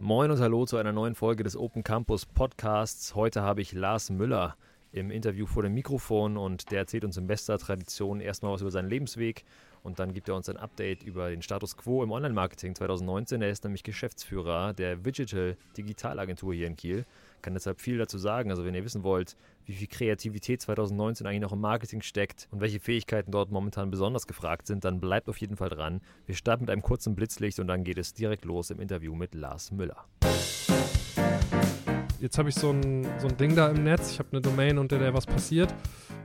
Moin und hallo zu einer neuen Folge des Open Campus Podcasts. Heute habe ich Lars Müller im Interview vor dem Mikrofon und der erzählt uns in bester Tradition erstmal was über seinen Lebensweg und dann gibt er uns ein Update über den Status quo im Online-Marketing 2019. Er ist nämlich Geschäftsführer der Digital Digitalagentur hier in Kiel. Kann deshalb viel dazu sagen. Also wenn ihr wissen wollt, wie viel Kreativität 2019 eigentlich noch im Marketing steckt und welche Fähigkeiten dort momentan besonders gefragt sind, dann bleibt auf jeden Fall dran. Wir starten mit einem kurzen Blitzlicht und dann geht es direkt los im Interview mit Lars Müller jetzt habe ich so ein, so ein Ding da im Netz, ich habe eine Domain, unter der was passiert.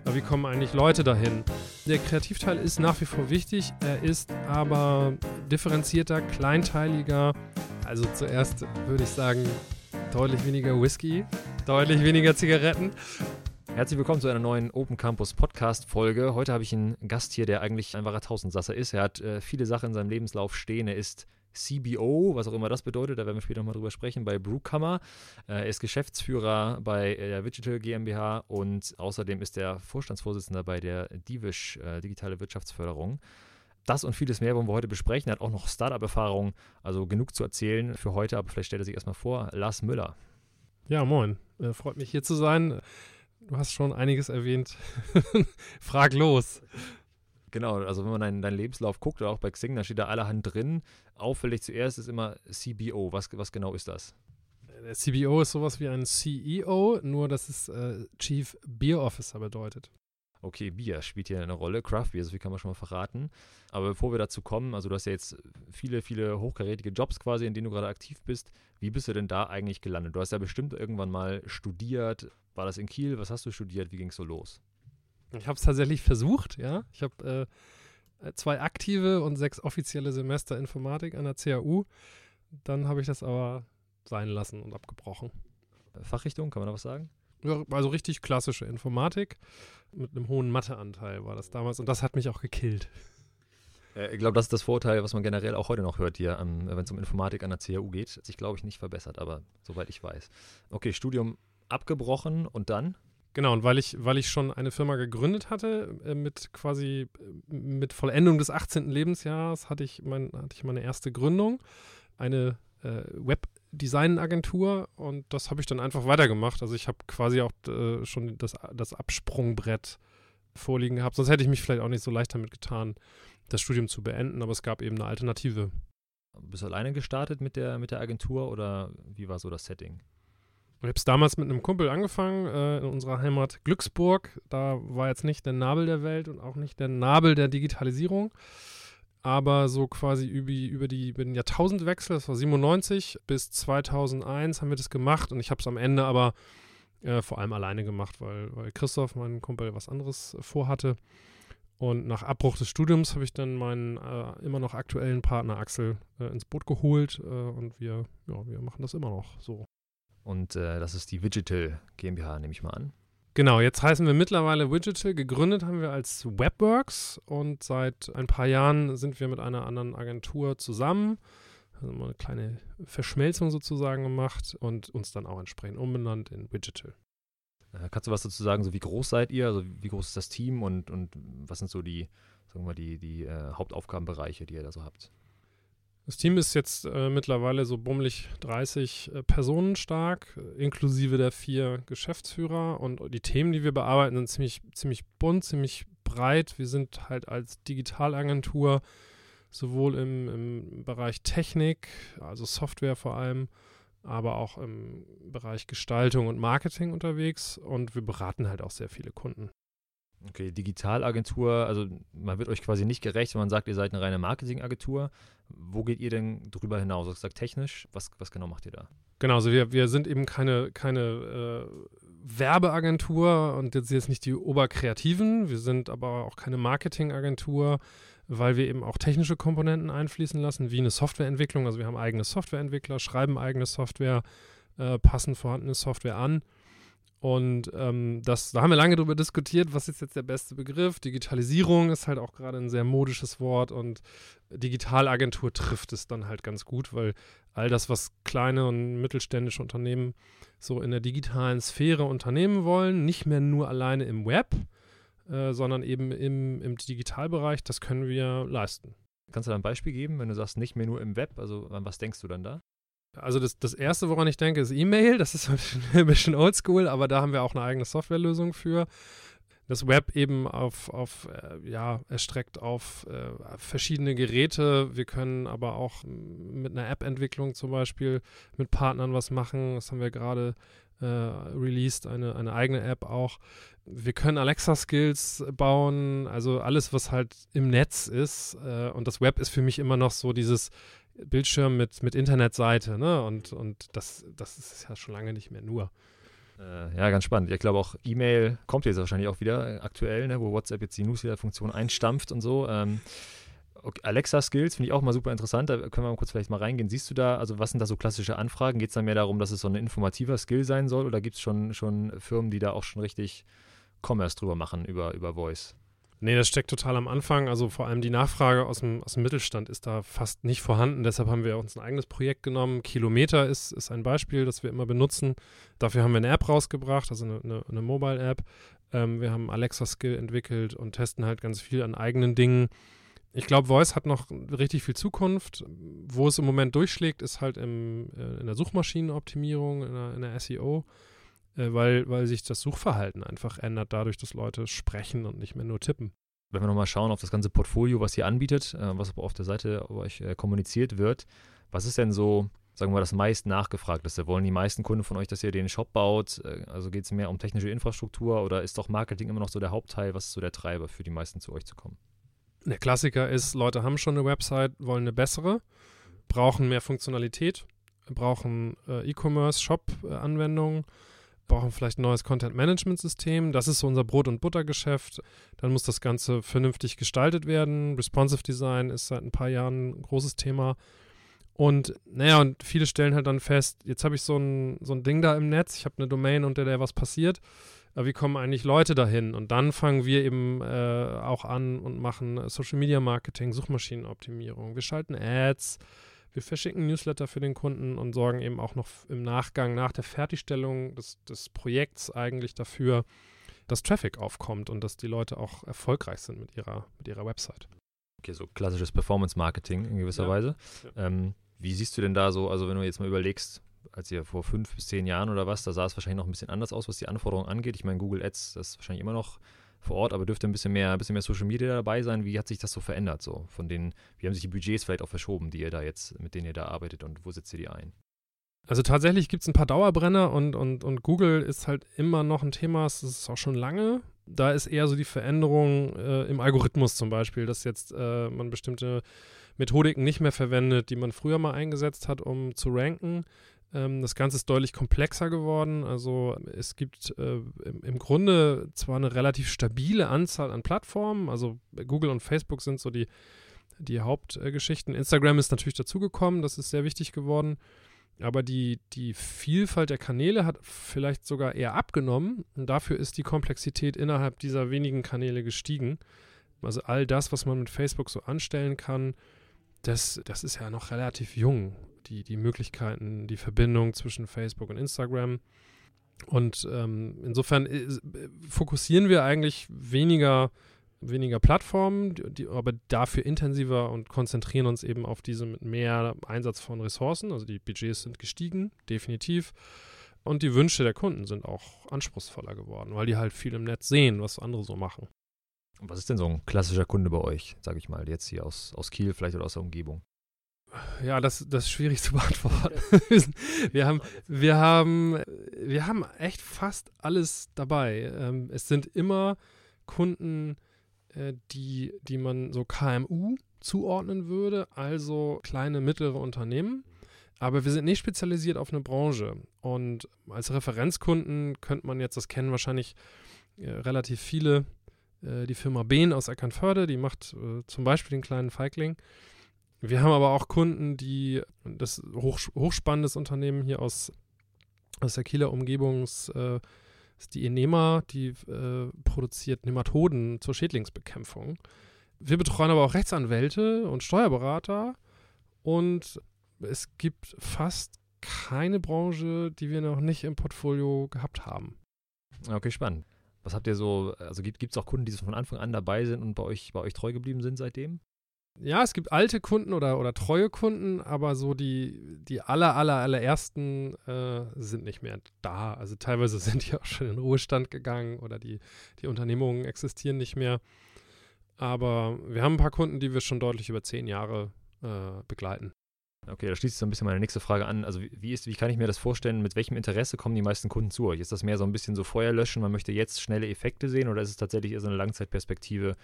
Aber wie kommen eigentlich Leute dahin? Der Kreativteil ist nach wie vor wichtig, er ist aber differenzierter, kleinteiliger. Also zuerst würde ich sagen, deutlich weniger Whisky, deutlich weniger Zigaretten. Herzlich willkommen zu einer neuen Open Campus Podcast Folge. Heute habe ich einen Gast hier, der eigentlich ein wahrer Tausendsasser ist. Er hat äh, viele Sachen in seinem Lebenslauf stehen. Er ist CBO, was auch immer das bedeutet, da werden wir später nochmal drüber sprechen, bei Brewkammer. Äh, er ist Geschäftsführer bei der Digital GmbH und außerdem ist er Vorstandsvorsitzender bei der Divish äh, Digitale Wirtschaftsförderung. Das und vieles mehr wollen wir heute besprechen. Er hat auch noch Startup-Erfahrung, also genug zu erzählen für heute, aber vielleicht stellt er sich erstmal vor. Lars Müller. Ja, moin. Äh, freut mich hier zu sein. Du hast schon einiges erwähnt. Frag los. Genau, also wenn man deinen, deinen Lebenslauf guckt oder auch bei Xing, da steht da allerhand drin. Auffällig zuerst ist immer CBO. Was, was genau ist das? Der CBO ist sowas wie ein CEO, nur dass es äh, Chief Beer Officer bedeutet. Okay, Bier spielt hier eine Rolle, Craft Beer, so viel kann man schon mal verraten. Aber bevor wir dazu kommen, also du hast ja jetzt viele, viele hochkarätige Jobs quasi, in denen du gerade aktiv bist. Wie bist du denn da eigentlich gelandet? Du hast ja bestimmt irgendwann mal studiert. War das in Kiel? Was hast du studiert? Wie ging es so los? Ich habe es tatsächlich versucht, ja. Ich habe äh, zwei aktive und sechs offizielle Semester Informatik an der CAU. Dann habe ich das aber sein lassen und abgebrochen. Fachrichtung, kann man da was sagen? Ja, also richtig klassische Informatik mit einem hohen Matheanteil war das damals und das hat mich auch gekillt. Ich glaube, das ist das Vorteil, was man generell auch heute noch hört hier, ähm, wenn es um Informatik an der CAU geht. Hat sich, glaube ich, nicht verbessert, aber soweit ich weiß. Okay, Studium abgebrochen und dann? Genau, und weil ich, weil ich schon eine Firma gegründet hatte, äh, mit quasi äh, mit Vollendung des 18. Lebensjahres hatte ich, mein, hatte ich meine erste Gründung, eine äh, Webdesign-Agentur und das habe ich dann einfach weitergemacht. Also ich habe quasi auch äh, schon das, das Absprungbrett vorliegen gehabt. Sonst hätte ich mich vielleicht auch nicht so leicht damit getan, das Studium zu beenden, aber es gab eben eine Alternative. Bist du alleine gestartet mit der, mit der Agentur oder wie war so das Setting? Ich habe es damals mit einem Kumpel angefangen, äh, in unserer Heimat Glücksburg. Da war jetzt nicht der Nabel der Welt und auch nicht der Nabel der Digitalisierung. Aber so quasi über, über, die, über den Jahrtausendwechsel, das war 97 bis 2001, haben wir das gemacht. Und ich habe es am Ende aber äh, vor allem alleine gemacht, weil, weil Christoph, mein Kumpel, was anderes vorhatte. Und nach Abbruch des Studiums habe ich dann meinen äh, immer noch aktuellen Partner Axel äh, ins Boot geholt äh, und wir, ja, wir machen das immer noch so. Und äh, das ist die Digital GmbH, nehme ich mal an. Genau, jetzt heißen wir mittlerweile Digital. Gegründet haben wir als Webworks und seit ein paar Jahren sind wir mit einer anderen Agentur zusammen. Also mal eine kleine Verschmelzung sozusagen gemacht und uns dann auch entsprechend umbenannt in Digital. Äh, kannst du was dazu sagen, so wie groß seid ihr? Also wie groß ist das Team und, und was sind so die, sagen wir mal, die, die äh, Hauptaufgabenbereiche, die ihr da so habt? Das Team ist jetzt äh, mittlerweile so bummelig 30 äh, Personen stark, inklusive der vier Geschäftsführer. Und die Themen, die wir bearbeiten, sind ziemlich, ziemlich bunt, ziemlich breit. Wir sind halt als Digitalagentur sowohl im, im Bereich Technik, also Software vor allem, aber auch im Bereich Gestaltung und Marketing unterwegs. Und wir beraten halt auch sehr viele Kunden. Okay, Digitalagentur, also man wird euch quasi nicht gerecht, wenn man sagt, ihr seid eine reine Marketingagentur. Wo geht ihr denn drüber hinaus? Hast gesagt technisch, was, was genau macht ihr da? Genau, also wir, wir sind eben keine, keine äh, Werbeagentur und jetzt, jetzt nicht die Oberkreativen, wir sind aber auch keine Marketingagentur, weil wir eben auch technische Komponenten einfließen lassen, wie eine Softwareentwicklung. Also wir haben eigene Softwareentwickler, schreiben eigene Software, äh, passen vorhandene Software an und ähm, das, da haben wir lange darüber diskutiert, was ist jetzt der beste Begriff. Digitalisierung ist halt auch gerade ein sehr modisches Wort und Digitalagentur trifft es dann halt ganz gut, weil all das, was kleine und mittelständische Unternehmen so in der digitalen Sphäre unternehmen wollen, nicht mehr nur alleine im Web, äh, sondern eben im, im Digitalbereich, das können wir leisten. Kannst du da ein Beispiel geben, wenn du sagst, nicht mehr nur im Web? Also, an was denkst du dann da? Also das, das Erste, woran ich denke, ist E-Mail. Das ist ein bisschen, oldschool, aber da haben wir auch eine eigene Softwarelösung für. Das Web eben auf, auf äh, ja, erstreckt auf äh, verschiedene Geräte. Wir können aber auch mit einer App-Entwicklung zum Beispiel mit Partnern was machen. Das haben wir gerade äh, released, eine, eine eigene App auch. Wir können Alexa-Skills bauen, also alles, was halt im Netz ist. Äh, und das Web ist für mich immer noch so dieses Bildschirm mit, mit Internetseite, ne? Und, und das, das ist ja schon lange nicht mehr nur. Äh, ja, ganz spannend. Ich glaube auch E-Mail kommt jetzt wahrscheinlich auch wieder äh, aktuell, ne, wo WhatsApp jetzt die Newsletter-Funktion einstampft und so. Ähm, okay, Alexa-Skills finde ich auch mal super interessant. Da können wir mal kurz vielleicht mal reingehen. Siehst du da, also was sind da so klassische Anfragen? Geht es dann mehr darum, dass es so ein informativer Skill sein soll oder gibt es schon, schon Firmen, die da auch schon richtig Commerce drüber machen über, über Voice? Nee, das steckt total am Anfang. Also vor allem die Nachfrage aus dem, aus dem Mittelstand ist da fast nicht vorhanden. Deshalb haben wir uns ein eigenes Projekt genommen. Kilometer ist, ist ein Beispiel, das wir immer benutzen. Dafür haben wir eine App rausgebracht, also eine, eine, eine Mobile-App. Ähm, wir haben Alexa-Skill entwickelt und testen halt ganz viel an eigenen Dingen. Ich glaube, Voice hat noch richtig viel Zukunft. Wo es im Moment durchschlägt, ist halt im, äh, in der Suchmaschinenoptimierung, in der, in der SEO weil, weil sich das Suchverhalten einfach ändert, dadurch, dass Leute sprechen und nicht mehr nur tippen. Wenn wir nochmal schauen auf das ganze Portfolio, was ihr anbietet, äh, was auf der Seite euch äh, kommuniziert wird, was ist denn so, sagen wir mal, das meist nachgefragteste? Wollen die meisten Kunden von euch, dass ihr den Shop baut? Äh, also geht es mehr um technische Infrastruktur oder ist doch Marketing immer noch so der Hauptteil? Was ist so der Treiber für die meisten zu euch zu kommen? Der Klassiker ist, Leute haben schon eine Website, wollen eine bessere, brauchen mehr Funktionalität, brauchen äh, E-Commerce-Shop-Anwendungen. Äh, brauchen vielleicht ein neues Content-Management-System. Das ist so unser Brot- und Buttergeschäft. Dann muss das Ganze vernünftig gestaltet werden. Responsive Design ist seit ein paar Jahren ein großes Thema. Und naja, und viele stellen halt dann fest, jetzt habe ich so ein, so ein Ding da im Netz, ich habe eine Domain, unter der was passiert. Aber wie kommen eigentlich Leute dahin? Und dann fangen wir eben äh, auch an und machen Social Media Marketing, Suchmaschinenoptimierung. Wir schalten Ads, wir verschicken Newsletter für den Kunden und sorgen eben auch noch im Nachgang, nach der Fertigstellung des, des Projekts eigentlich dafür, dass Traffic aufkommt und dass die Leute auch erfolgreich sind mit ihrer, mit ihrer Website. Okay, so klassisches Performance-Marketing in gewisser ja. Weise. Ja. Ähm, wie siehst du denn da so, also wenn du jetzt mal überlegst, als ihr vor fünf bis zehn Jahren oder was, da sah es wahrscheinlich noch ein bisschen anders aus, was die Anforderungen angeht. Ich meine, Google Ads, das ist wahrscheinlich immer noch vor Ort, aber dürfte ein bisschen mehr, ein bisschen mehr Social Media dabei sein. Wie hat sich das so verändert? So von den, wie haben sich die Budgets vielleicht auch verschoben, die ihr da jetzt, mit denen ihr da arbeitet und wo setzt ihr die ein? Also tatsächlich gibt es ein paar Dauerbrenner und, und, und Google ist halt immer noch ein Thema, das ist auch schon lange. Da ist eher so die Veränderung äh, im Algorithmus zum Beispiel, dass jetzt äh, man bestimmte Methodiken nicht mehr verwendet, die man früher mal eingesetzt hat, um zu ranken. Ähm, das Ganze ist deutlich komplexer geworden. Also es gibt äh, im, im, Grunde zwar eine relativ stabile Anzahl an Plattformen. Also Google und Facebook sind so die, die Hauptgeschichten. Instagram ist natürlich dazugekommen, das ist sehr wichtig geworden. Aber die, die Vielfalt der Kanäle hat vielleicht sogar eher abgenommen. Und dafür ist die Komplexität innerhalb dieser wenigen Kanäle gestiegen. Also all das, was man mit Facebook so anstellen kann, das, das ist ja noch relativ jung die, die Möglichkeiten, die Verbindung zwischen Facebook und Instagram. Und ähm, insofern äh, fokussieren wir eigentlich weniger, weniger Plattformen, die, aber dafür intensiver und konzentrieren uns eben auf diese mit mehr Einsatz von Ressourcen. Also die Budgets sind gestiegen, definitiv. Und die Wünsche der Kunden sind auch anspruchsvoller geworden, weil die halt viel im Netz sehen, was andere so machen. Was ist denn so ein klassischer Kunde bei euch, sage ich mal, jetzt hier aus, aus Kiel vielleicht oder aus der Umgebung? Ja, das, das ist schwierig zu beantworten. wir, haben, wir, haben, wir haben echt fast alles dabei. Ähm, es sind immer Kunden, äh, die, die man so KMU zuordnen würde, also kleine, mittlere Unternehmen. Aber wir sind nicht spezialisiert auf eine Branche. Und als Referenzkunden könnte man jetzt, das kennen wahrscheinlich äh, relativ viele, äh, die Firma Behn aus Eckernförde, die macht zum Beispiel den kleinen Feigling. Wir haben aber auch Kunden, die das hoch, hochspannendes Unternehmen hier aus, aus der Kieler Umgebung äh, ist die Enema, die äh, produziert Nematoden zur Schädlingsbekämpfung. Wir betreuen aber auch Rechtsanwälte und Steuerberater und es gibt fast keine Branche, die wir noch nicht im Portfolio gehabt haben. Okay, spannend. Was habt ihr so, also gibt es auch Kunden, die von Anfang an dabei sind und bei euch, bei euch treu geblieben sind seitdem? Ja, es gibt alte Kunden oder, oder treue Kunden, aber so die, die aller, aller, allerersten äh, sind nicht mehr da. Also teilweise sind die auch schon in Ruhestand gegangen oder die, die Unternehmungen existieren nicht mehr. Aber wir haben ein paar Kunden, die wir schon deutlich über zehn Jahre äh, begleiten. Okay, da schließt so ein bisschen meine nächste Frage an. Also wie, ist, wie kann ich mir das vorstellen, mit welchem Interesse kommen die meisten Kunden zu euch? Ist das mehr so ein bisschen so Feuer löschen, man möchte jetzt schnelle Effekte sehen oder ist es tatsächlich eher so eine Langzeitperspektive?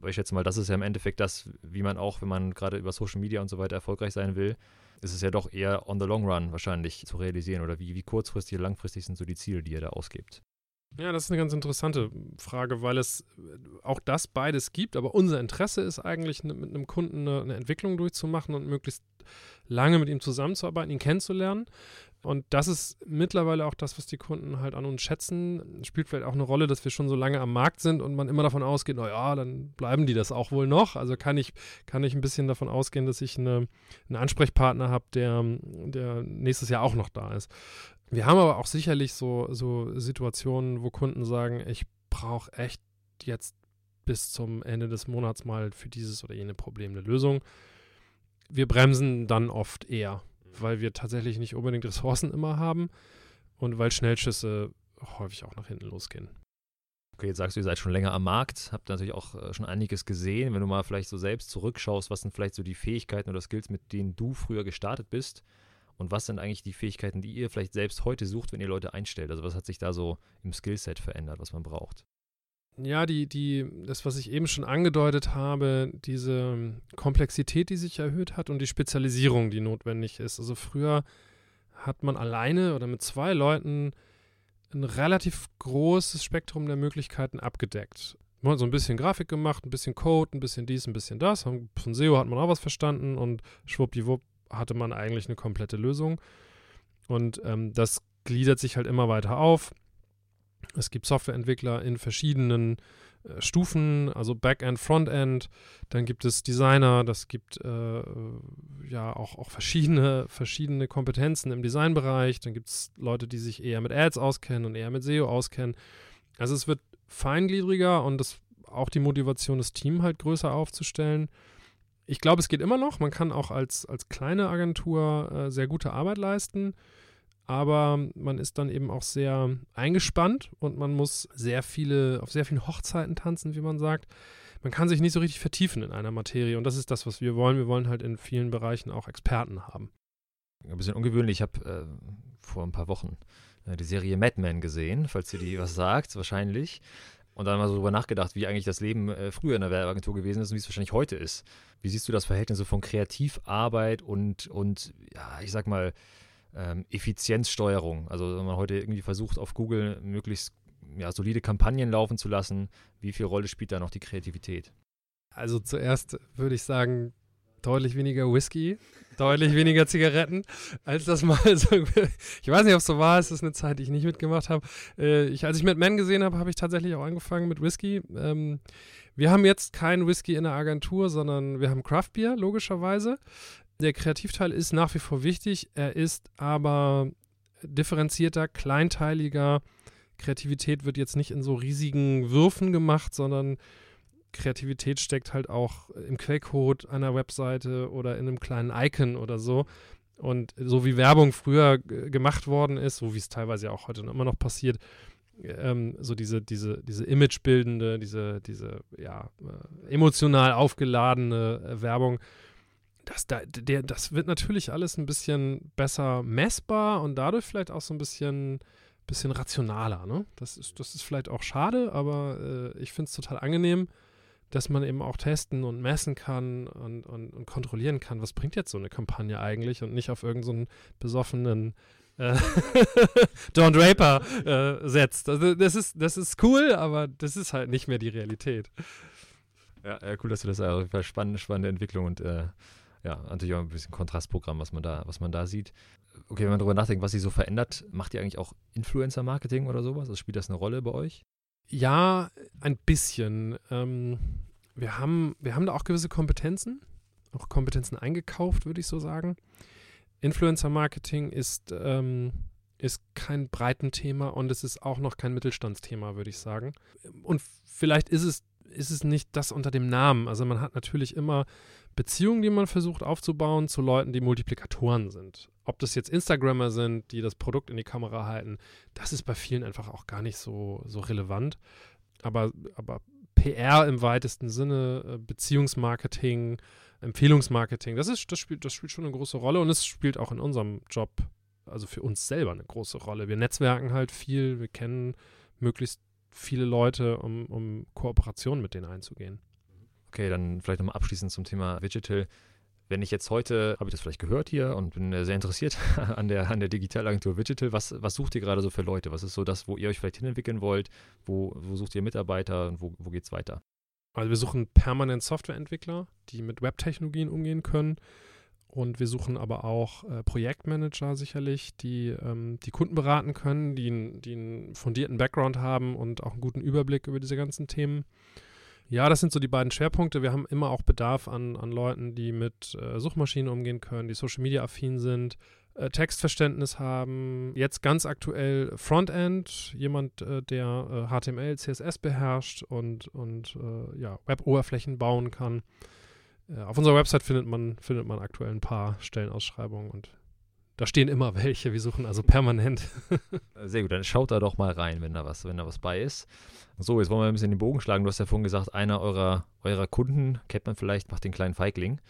Weil ich schätze mal, das ist ja im Endeffekt das, wie man auch, wenn man gerade über Social Media und so weiter erfolgreich sein will, ist es ja doch eher on the long run wahrscheinlich zu realisieren oder wie, wie kurzfristig langfristig sind so die Ziele, die ihr da ausgibt? Ja, das ist eine ganz interessante Frage, weil es auch das beides gibt, aber unser Interesse ist eigentlich, mit einem Kunden eine, eine Entwicklung durchzumachen und möglichst lange mit ihm zusammenzuarbeiten, ihn kennenzulernen. Und das ist mittlerweile auch das, was die Kunden halt an uns schätzen. Spielt vielleicht auch eine Rolle, dass wir schon so lange am Markt sind und man immer davon ausgeht, naja, dann bleiben die das auch wohl noch. Also kann ich, kann ich ein bisschen davon ausgehen, dass ich eine, einen Ansprechpartner habe, der, der nächstes Jahr auch noch da ist. Wir haben aber auch sicherlich so, so Situationen, wo Kunden sagen, ich brauche echt jetzt bis zum Ende des Monats mal für dieses oder jene Problem eine Lösung. Wir bremsen dann oft eher, weil wir tatsächlich nicht unbedingt Ressourcen immer haben und weil Schnellschüsse häufig auch nach hinten losgehen. Okay, jetzt sagst du, ihr seid schon länger am Markt, habt natürlich auch äh, schon einiges gesehen. Wenn du mal vielleicht so selbst zurückschaust, was sind vielleicht so die Fähigkeiten oder Skills, mit denen du früher gestartet bist? Und was sind eigentlich die Fähigkeiten, die ihr vielleicht selbst heute sucht, wenn ihr Leute einstellt? Also was hat sich da so im Skillset verändert, was man braucht? Ja, die, die, das, was ich eben schon angedeutet habe, diese Komplexität, die sich erhöht hat und die Spezialisierung, die notwendig ist. Also früher hat man alleine oder mit zwei Leuten ein relativ großes Spektrum der Möglichkeiten abgedeckt. Man hat so ein bisschen Grafik gemacht, ein bisschen Code, ein bisschen dies, ein bisschen das. Von SEO hat man auch was verstanden und schwuppdiwupp hatte man eigentlich eine komplette Lösung. Und ähm, das gliedert sich halt immer weiter auf. Es gibt Softwareentwickler in verschiedenen äh, Stufen, also Backend, Frontend. Dann gibt es Designer, das gibt äh, ja auch, auch verschiedene, verschiedene Kompetenzen im Designbereich. Dann gibt es Leute, die sich eher mit Ads auskennen und eher mit SEO auskennen. Also es wird feingliedriger und das, auch die Motivation, das Team halt größer aufzustellen ich glaube, es geht immer noch. Man kann auch als, als kleine Agentur äh, sehr gute Arbeit leisten. Aber man ist dann eben auch sehr eingespannt und man muss sehr viele, auf sehr vielen Hochzeiten tanzen, wie man sagt. Man kann sich nicht so richtig vertiefen in einer Materie und das ist das, was wir wollen. Wir wollen halt in vielen Bereichen auch Experten haben. Ein bisschen ungewöhnlich. Ich habe äh, vor ein paar Wochen äh, die Serie Mad Men gesehen, falls ihr die was sagt, wahrscheinlich. Und dann mal so drüber nachgedacht, wie eigentlich das Leben äh, früher in der Werbeagentur gewesen ist und wie es wahrscheinlich heute ist. Wie siehst du das Verhältnis von Kreativarbeit und, und ja, ich sag mal, ähm, Effizienzsteuerung? Also wenn man heute irgendwie versucht, auf Google möglichst ja, solide Kampagnen laufen zu lassen, wie viel Rolle spielt da noch die Kreativität? Also zuerst würde ich sagen, deutlich weniger Whisky, deutlich weniger Zigaretten, als das mal so. Ich weiß nicht, ob es so war, es ist eine Zeit, die ich nicht mitgemacht habe. Äh, ich, als ich mit Men gesehen habe, habe ich tatsächlich auch angefangen mit Whisky. Ähm, wir haben jetzt keinen Whisky in der Agentur, sondern wir haben Craft Beer, logischerweise. Der Kreativteil ist nach wie vor wichtig, er ist aber differenzierter, kleinteiliger. Kreativität wird jetzt nicht in so riesigen Würfen gemacht, sondern Kreativität steckt halt auch im Quellcode einer Webseite oder in einem kleinen Icon oder so. Und so wie Werbung früher gemacht worden ist, so wie es teilweise auch heute immer noch passiert, ähm, so diese, diese, diese imagebildende, diese, diese ja, äh, emotional aufgeladene äh, Werbung, das, da, der, das wird natürlich alles ein bisschen besser messbar und dadurch vielleicht auch so ein bisschen, bisschen rationaler. Ne? Das, ist, das ist vielleicht auch schade, aber äh, ich finde es total angenehm, dass man eben auch testen und messen kann und, und, und, kontrollieren kann, was bringt jetzt so eine Kampagne eigentlich und nicht auf irgendeinen so besoffenen äh, Don Draper äh, setzt. Also das ist, das ist cool, aber das ist halt nicht mehr die Realität. Ja, ja cool, dass du das jeden spannende, spannende Entwicklung und äh, ja, natürlich auch ein bisschen Kontrastprogramm, was man da, was man da sieht. Okay, wenn man darüber nachdenkt, was sich so verändert, macht ihr eigentlich auch Influencer-Marketing oder sowas? Also spielt das eine Rolle bei euch? Ja, ein bisschen. Ähm, wir, haben, wir haben da auch gewisse Kompetenzen, auch Kompetenzen eingekauft, würde ich so sagen. Influencer-Marketing ist, ähm, ist kein Breitenthema und es ist auch noch kein Mittelstandsthema, würde ich sagen. Und vielleicht ist es ist es nicht das unter dem Namen. Also man hat natürlich immer Beziehungen, die man versucht aufzubauen zu Leuten, die Multiplikatoren sind. Ob das jetzt Instagrammer sind, die das Produkt in die Kamera halten, das ist bei vielen einfach auch gar nicht so, so relevant. Aber, aber PR im weitesten Sinne, äh, Beziehungsmarketing, Empfehlungsmarketing, das, ist, das, spielt, das spielt schon eine große Rolle und es spielt auch in unserem Job, also für uns selber eine große Rolle. Wir netzwerken halt viel, wir kennen möglichst viele Leute, um, um Kooperationen mit denen einzugehen. Okay, dann vielleicht nochmal abschließend zum Thema Digital. Wenn ich jetzt heute, habe ich das vielleicht gehört hier und bin sehr interessiert an der, an der Digitalagentur Digital, was, was sucht ihr gerade so für Leute? Was ist so das, wo ihr euch vielleicht hinentwickeln wollt? Wo, wo sucht ihr Mitarbeiter und wo, wo geht es weiter? Also wir suchen permanent Softwareentwickler, die mit Webtechnologien umgehen können. Und wir suchen aber auch äh, Projektmanager sicherlich, die ähm, die Kunden beraten können, die, die einen fundierten Background haben und auch einen guten Überblick über diese ganzen Themen. Ja, das sind so die beiden Schwerpunkte. Wir haben immer auch Bedarf an, an Leuten, die mit äh, Suchmaschinen umgehen können, die Social Media affin sind, äh, Textverständnis haben. Jetzt ganz aktuell Frontend, jemand, äh, der HTML, äh, CSS beherrscht und, und äh, ja, Web-Oberflächen bauen kann. Äh, auf unserer Website findet man, findet man aktuell ein paar Stellenausschreibungen und da stehen immer welche. Wir suchen also permanent. Sehr gut, dann schaut da doch mal rein, wenn da was, wenn da was bei ist. So, jetzt wollen wir ein bisschen den Bogen schlagen. Du hast ja vorhin gesagt, einer eurer, eurer Kunden, kennt man vielleicht, macht den kleinen Feigling.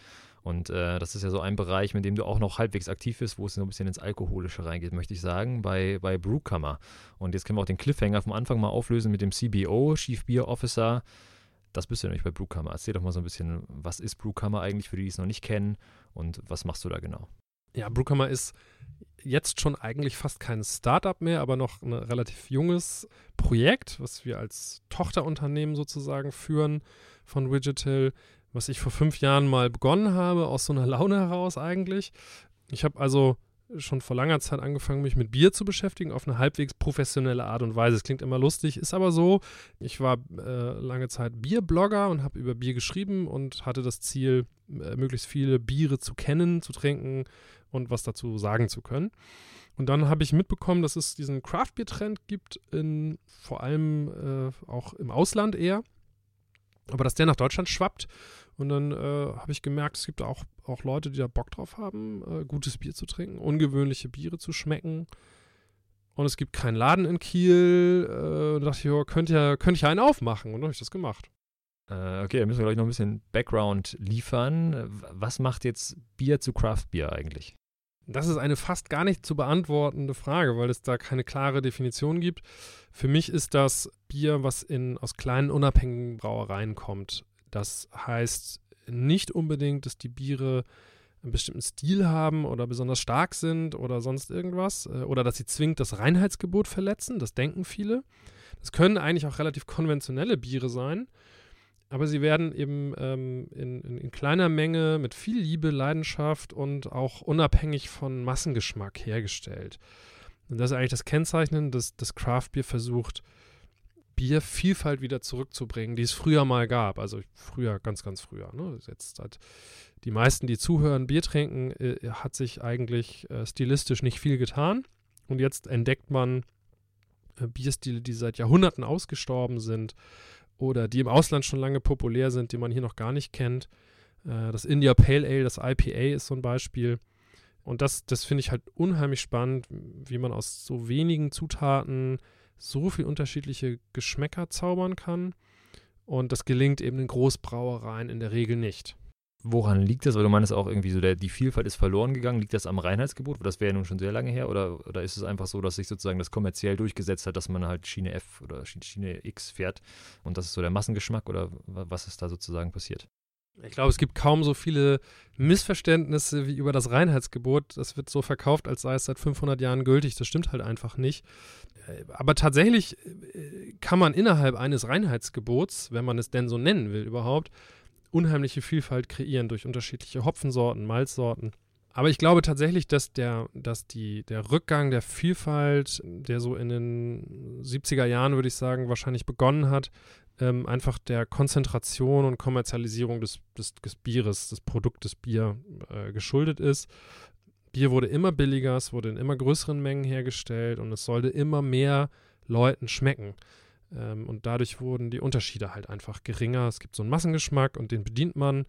Und äh, das ist ja so ein Bereich, mit dem du auch noch halbwegs aktiv bist, wo es so ein bisschen ins Alkoholische reingeht, möchte ich sagen, bei, bei Brewkammer. Und jetzt können wir auch den Cliffhanger vom Anfang mal auflösen mit dem CBO, Chief Beer Officer. Das bist du nämlich bei Brewkammer. Erzähl doch mal so ein bisschen, was ist Brewkammer eigentlich für die, die es noch nicht kennen und was machst du da genau? Ja, Brewkammer ist jetzt schon eigentlich fast kein Startup mehr, aber noch ein relativ junges Projekt, was wir als Tochterunternehmen sozusagen führen von Wigital, was ich vor fünf Jahren mal begonnen habe, aus so einer Laune heraus eigentlich. Ich habe also schon vor langer Zeit angefangen, mich mit Bier zu beschäftigen, auf eine halbwegs professionelle Art und Weise. Es klingt immer lustig, ist aber so. Ich war äh, lange Zeit Bierblogger und habe über Bier geschrieben und hatte das Ziel, äh, möglichst viele Biere zu kennen, zu trinken und was dazu sagen zu können. Und dann habe ich mitbekommen, dass es diesen Craft-Bier-Trend gibt, in, vor allem äh, auch im Ausland eher. Aber dass der nach Deutschland schwappt. Und dann äh, habe ich gemerkt, es gibt auch, auch Leute, die da Bock drauf haben, äh, gutes Bier zu trinken, ungewöhnliche Biere zu schmecken. Und es gibt keinen Laden in Kiel. Äh, und dachte ich, ja, könnte ja, könnt ich einen aufmachen. Und dann habe ich das gemacht. Äh, okay, dann müssen wir gleich noch ein bisschen Background liefern. Was macht jetzt Bier zu Craft Bier eigentlich? Das ist eine fast gar nicht zu beantwortende Frage, weil es da keine klare Definition gibt. Für mich ist das Bier, was in, aus kleinen unabhängigen Brauereien kommt. Das heißt nicht unbedingt, dass die Biere einen bestimmten Stil haben oder besonders stark sind oder sonst irgendwas äh, oder dass sie zwingend das Reinheitsgebot verletzen. Das denken viele. Das können eigentlich auch relativ konventionelle Biere sein aber sie werden eben ähm, in, in, in, kleiner Menge mit viel Liebe, Leidenschaft und auch unabhängig von Massengeschmack hergestellt. Und das ist eigentlich das Kennzeichnen, dass das Craft-Bier versucht, Biervielfalt wieder zurückzubringen, die es früher mal gab. Also früher, ganz, ganz früher. Ne? Jetzt hat die meisten, die zuhören, Bier trinken, äh, hat sich eigentlich äh, stilistisch nicht viel getan. Und jetzt entdeckt man äh, Bierstile, die seit Jahrhunderten ausgestorben sind oder die im Ausland schon lange populär sind, die man hier noch gar nicht kennt. Äh, das India Pale Ale, das IPA ist so ein Beispiel. Und das, das finde ich halt unheimlich spannend, wie man aus so wenigen Zutaten so viel unterschiedliche Geschmäcker zaubern kann. Und das gelingt eben in Großbrauereien in der Regel nicht. Woran liegt das? Weil du meinst auch irgendwie so, der, die Vielfalt ist verloren gegangen. Liegt das am Reinheitsgebot? Das wäre ja nun schon sehr lange her. Oder, oder ist es einfach so, dass sich sozusagen das kommerziell durchgesetzt hat, dass man halt Schiene F oder Schiene X fährt und das ist so der Massengeschmack? Oder was ist da sozusagen passiert? Ich glaube, es gibt kaum so viele Missverständnisse wie über das Reinheitsgebot. Das wird so verkauft, als sei es seit 500 Jahren gültig. Das stimmt halt einfach nicht. Äh, aber tatsächlich äh, kann man innerhalb eines Reinheitsgebots, wenn man es denn so nennen will überhaupt, unheimliche Vielfalt kreieren durch unterschiedliche Hopfensorten, Malzsorten. Aber ich glaube tatsächlich, dass der, dass die, der Rückgang der Vielfalt, der so in den 70er Jahren, würde ich sagen, wahrscheinlich begonnen hat, ähm, einfach der Konzentration und Kommerzialisierung des, des, des Bieres, des Produktes Bier äh, geschuldet ist. Bier wurde immer billiger, es wurde in immer größeren Mengen hergestellt und es sollte immer mehr Leuten schmecken. Ähm, und dadurch wurden die Unterschiede halt einfach geringer. Es gibt so einen Massengeschmack und den bedient man.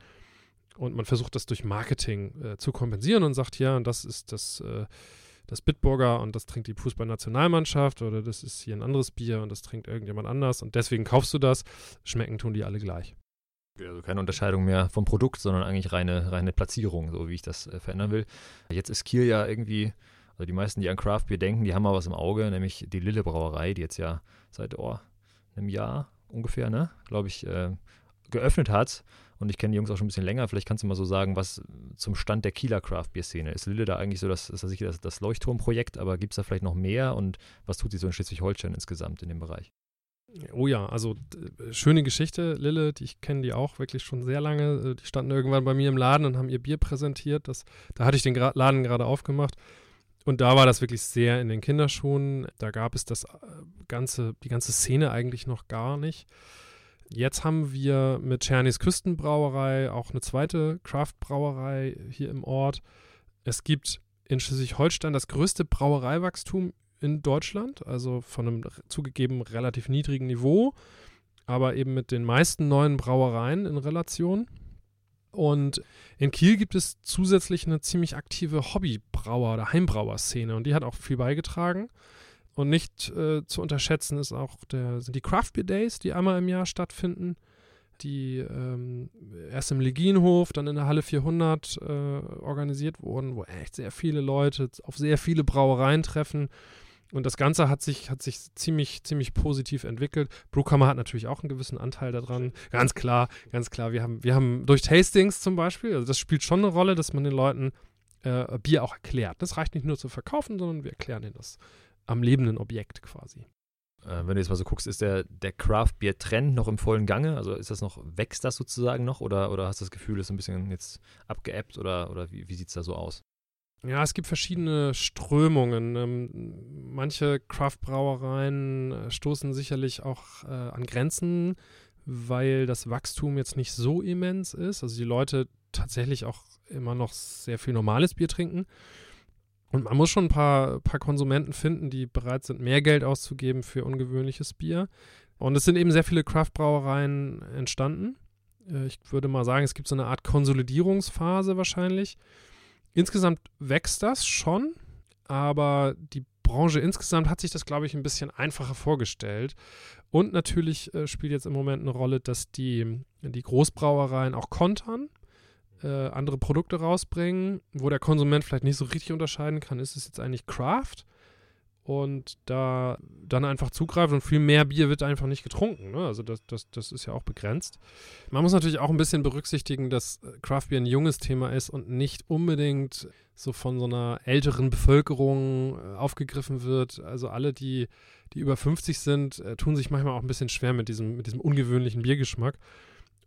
Und man versucht das durch Marketing äh, zu kompensieren und sagt, ja, und das ist das, äh, das Bitburger und das trinkt die Fußballnationalmannschaft oder das ist hier ein anderes Bier und das trinkt irgendjemand anders und deswegen kaufst du das. Schmecken tun die alle gleich. Also keine Unterscheidung mehr vom Produkt, sondern eigentlich reine, reine Platzierung, so wie ich das äh, verändern will. Jetzt ist Kiel ja irgendwie, also die meisten, die an Craft Beer denken, die haben mal was im Auge, nämlich die Lille Brauerei, die jetzt ja seit oh, einem Jahr ungefähr, ne, glaube ich, äh, geöffnet hat. Und ich kenne die Jungs auch schon ein bisschen länger. Vielleicht kannst du mal so sagen, was zum Stand der Kieler Craft Beer Szene ist. Lille da eigentlich so das, das das, das Leuchtturmprojekt, aber gibt es da vielleicht noch mehr und was tut sich so in Schleswig-Holstein insgesamt in dem Bereich? Oh ja, also schöne Geschichte, Lille, ich kenne die auch wirklich schon sehr lange. Äh, die standen irgendwann bei mir im Laden und haben ihr Bier präsentiert. Das, da hatte ich den Laden gerade aufgemacht. Und da war das wirklich sehr in den Kinderschuhen. Da gab es das äh, ganze, die ganze Szene eigentlich noch gar nicht. Jetzt haben wir mit Czernis Küstenbrauerei auch eine zweite Craft-Brauerei hier im Ort. Es gibt in Schleswig-Holstein das größte Brauereiwachstum in Deutschland, also von einem zugegeben relativ niedrigen Niveau, aber eben mit den meisten neuen Brauereien in Relation. Und in Kiel gibt es zusätzlich eine ziemlich aktive Hobbybrauer- oder Heimbrauer-Szene und die hat auch viel beigetragen. Und nicht äh, zu unterschätzen ist auch der, sind die Craft Beer Days, die einmal im Jahr stattfinden, die ähm, erst im Legienhof, dann in der Halle 400 äh, organisiert wurden, wo echt sehr viele Leute auf sehr viele Brauereien treffen und das Ganze hat sich, hat sich ziemlich, ziemlich positiv entwickelt. Brewkammer hat natürlich auch einen gewissen Anteil daran. Ganz klar, ganz klar. Wir haben, wir haben durch Tastings zum Beispiel, also das spielt schon eine Rolle, dass man den Leuten äh, Bier auch erklärt. Das reicht nicht nur zu verkaufen, sondern wir erklären ihnen das am lebenden Objekt quasi. Äh, wenn du jetzt mal so guckst, ist der, der Craft-Bier-Trend noch im vollen Gange? Also ist das noch, wächst das sozusagen noch oder, oder hast du das Gefühl, ist ein bisschen jetzt abgeebbt oder, oder wie, wie sieht es da so aus? Ja, es gibt verschiedene Strömungen. Ähm, manche Craft-Brauereien äh, stoßen sicherlich auch äh, an Grenzen, weil das Wachstum jetzt nicht so immens ist. Also die Leute tatsächlich auch immer noch sehr viel normales Bier trinken. Und man muss schon ein paar, paar Konsumenten finden, die bereit sind, mehr Geld auszugeben für ungewöhnliches Bier. Und es sind eben sehr viele Craft-Brauereien entstanden. Äh, ich würde mal sagen, es gibt so eine Art Konsolidierungsphase wahrscheinlich Insgesamt wächst das schon, aber die Branche insgesamt hat sich das, glaube ich, ein bisschen einfacher vorgestellt. Und natürlich äh, spielt jetzt im Moment eine Rolle, dass die, die Großbrauereien auch kontern, äh, andere Produkte rausbringen, wo der Konsument vielleicht nicht so richtig unterscheiden kann, ist es jetzt eigentlich Craft und da dann einfach zugreift und viel mehr Bier wird einfach nicht getrunken. Ne? Also das, das, das ist ja auch begrenzt. Man muss natürlich auch ein bisschen berücksichtigen, dass äh, Craft Beer ein junges Thema ist und nicht unbedingt so von so einer älteren Bevölkerung äh, aufgegriffen wird. Also alle, die, die über 50 sind, äh, tun sich manchmal auch ein bisschen schwer mit diesem, mit diesem ungewöhnlichen Biergeschmack.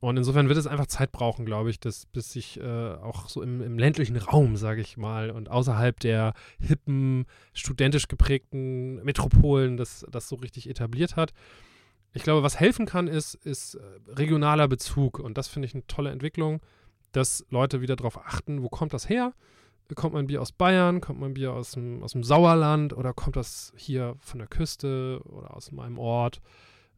Und insofern wird es einfach Zeit brauchen, glaube ich, dass, bis sich äh, auch so im, im ländlichen Raum, sage ich mal, und außerhalb der hippen, studentisch geprägten Metropolen das, das so richtig etabliert hat. Ich glaube, was helfen kann, ist, ist äh, regionaler Bezug. Und das finde ich eine tolle Entwicklung, dass Leute wieder darauf achten, wo kommt das her? Kommt mein Bier aus Bayern? Kommt mein Bier aus dem, aus dem Sauerland? Oder kommt das hier von der Küste oder aus meinem Ort?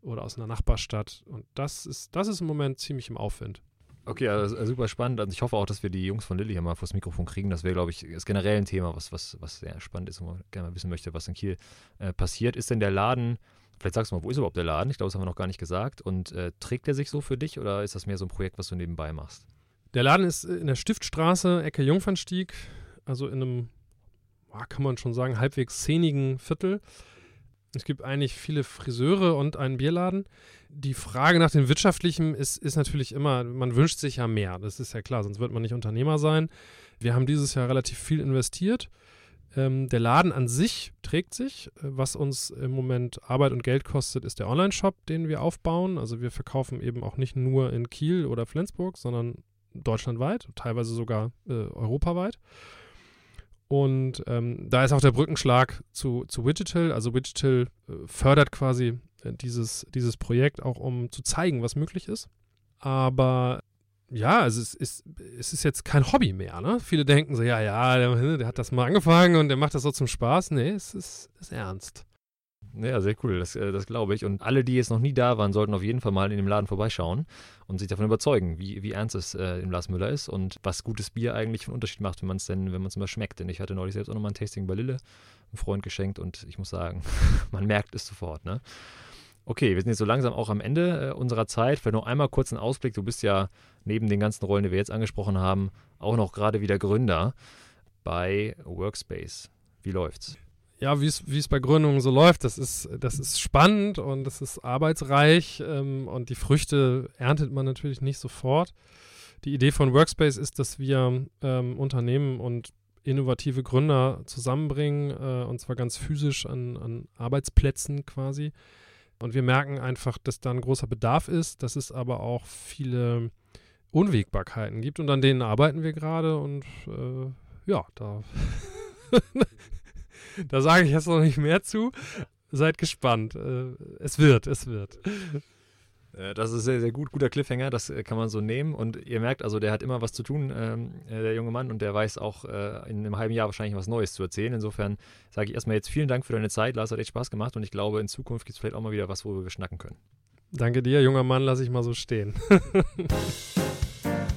Oder aus einer Nachbarstadt. Und das ist, das ist im Moment ziemlich im Aufwind. Okay, also super spannend. Also ich hoffe auch, dass wir die Jungs von Lilly hier mal vors Mikrofon kriegen. Das wäre, glaube ich, ist generell ein Thema, was, was, was sehr spannend ist und man gerne mal wissen möchte, was in Kiel äh, passiert. Ist denn der Laden, vielleicht sagst du mal, wo ist überhaupt der Laden? Ich glaube, das haben wir noch gar nicht gesagt. Und äh, trägt der sich so für dich oder ist das mehr so ein Projekt, was du nebenbei machst? Der Laden ist in der Stiftstraße, Ecke Jungfernstieg, also in einem, kann man schon sagen, halbwegs szenigen Viertel. Es gibt eigentlich viele Friseure und einen Bierladen. Die Frage nach dem Wirtschaftlichen ist, ist natürlich immer, man wünscht sich ja mehr. Das ist ja klar, sonst wird man nicht Unternehmer sein. Wir haben dieses Jahr relativ viel investiert. Ähm, der Laden an sich trägt sich. Was uns im Moment Arbeit und Geld kostet, ist der Online-Shop, den wir aufbauen. Also wir verkaufen eben auch nicht nur in Kiel oder Flensburg, sondern deutschlandweit, teilweise sogar äh, europaweit. Und ähm, da ist auch der Brückenschlag zu, zu Digital. Also Digital äh, fördert quasi äh, dieses, dieses Projekt auch, um zu zeigen, was möglich ist. Aber ja, es ist, es ist jetzt kein Hobby mehr. Ne? Viele denken so, ja, ja, der, der, hat das mal angefangen und der macht das so zum Spaß. Nee, es ist, ist ernst. Ja, sehr cool, das, äh, das glaube ich. Und alle, die jetzt noch nie da waren, sollten auf jeden Fall mal in dem Laden vorbeischauen und sich davon überzeugen, wie, wie ernst es äh, im Lars Müller ist und was gutes Bier eigentlich für einen Unterschied macht, wenn man es denn, wenn man es mal schmeckt. Denn ich hatte neulich selbst auch nochmal ein Tasting bei Lille, einem Freund geschenkt und ich muss sagen, man merkt es sofort, ne? Okay, wir sind jetzt so langsam auch am Ende äh, unserer Zeit. Vielleicht noch einmal kurz einen Ausblick. Du bist ja neben den ganzen Rollen, die wir jetzt angesprochen haben, auch noch gerade wieder Gründer bei Workspace. Wie läuft's? Ja, wie es bei Gründungen so läuft, das ist, das ist spannend und das ist arbeitsreich ähm, und die Früchte erntet man natürlich nicht sofort. Die Idee von Workspace ist, dass wir ähm, Unternehmen und innovative Gründer zusammenbringen, äh, und zwar ganz physisch an, an Arbeitsplätzen quasi. Und wir merken einfach, dass da ein großer Bedarf ist, dass es aber auch viele Unwägbarkeiten gibt und an denen arbeiten wir gerade und äh, ja, da, da sage ich jetzt noch nicht mehr zu. Seid gespannt. Äh, es wird, es wird. Äh, das ist sehr, sehr gut, guter Cliffhanger, das äh, kann man so nehmen. Und ihr merkt, also der hat immer was zu tun, ähm, äh, der junge Mann, und der weiß auch äh, in einem halben Jahr wahrscheinlich was Neues zu erzählen. Insofern sage ich erstmal jetzt vielen Dank für deine Zeit. Lars hat echt Spaß gemacht und ich glaube, in Zukunft gibt es vielleicht auch mal wieder was, worüber wir schnacken können. Danke dir, junger Mann, lass ich mal so stehen.